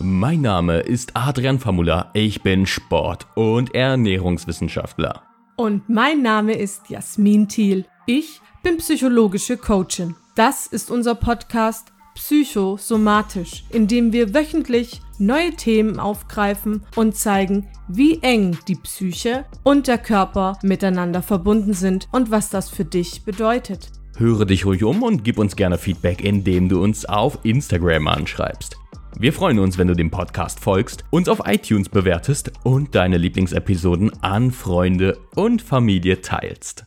Mein Name ist Adrian Famula, ich bin Sport- und Ernährungswissenschaftler. Und mein Name ist Jasmin Thiel. Ich bin psychologische Coachin. Das ist unser Podcast Psychosomatisch, in dem wir wöchentlich neue Themen aufgreifen und zeigen, wie eng die Psyche und der Körper miteinander verbunden sind und was das für dich bedeutet. Höre dich ruhig um und gib uns gerne Feedback, indem du uns auf Instagram anschreibst. Wir freuen uns, wenn du dem Podcast folgst, uns auf iTunes bewertest und deine Lieblingsepisoden an Freunde und Familie teilst.